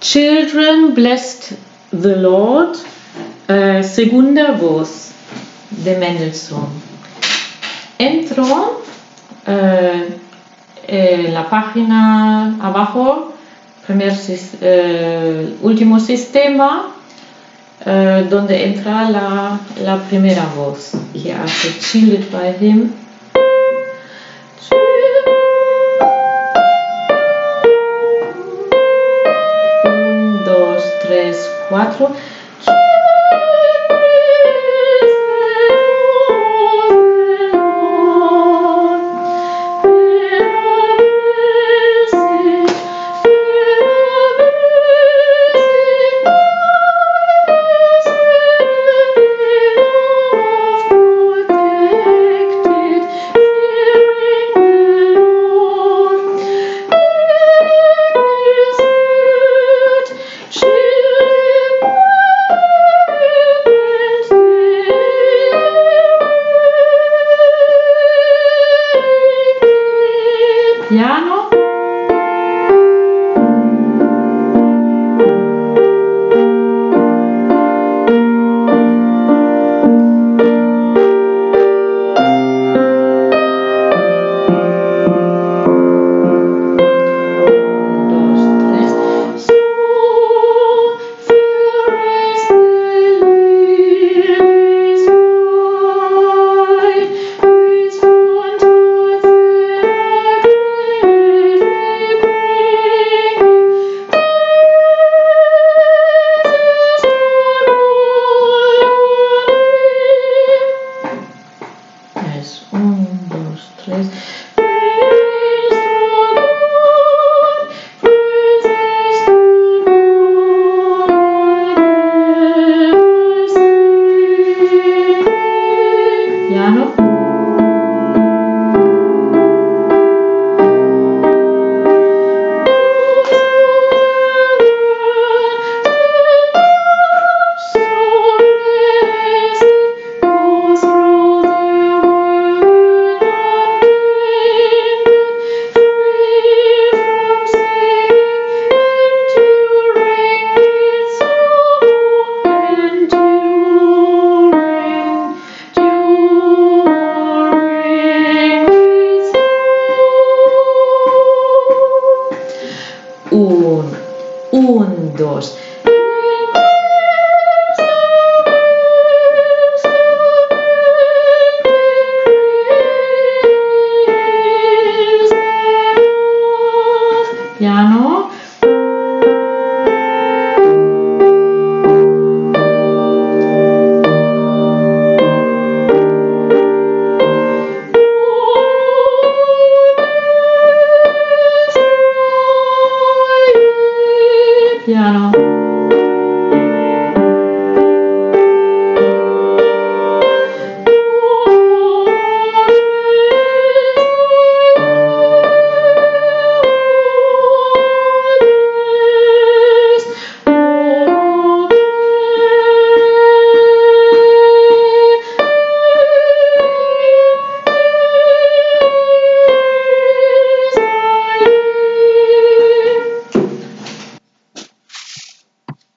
Children blessed the Lord, eh, segunda voz de Mendelssohn. Entro eh, en la página abajo, primer, eh, último sistema, eh, donde entra la, la primera voz. Y hace by him. Tres, Jahren Es un, dos, tres. Un, dos. piano。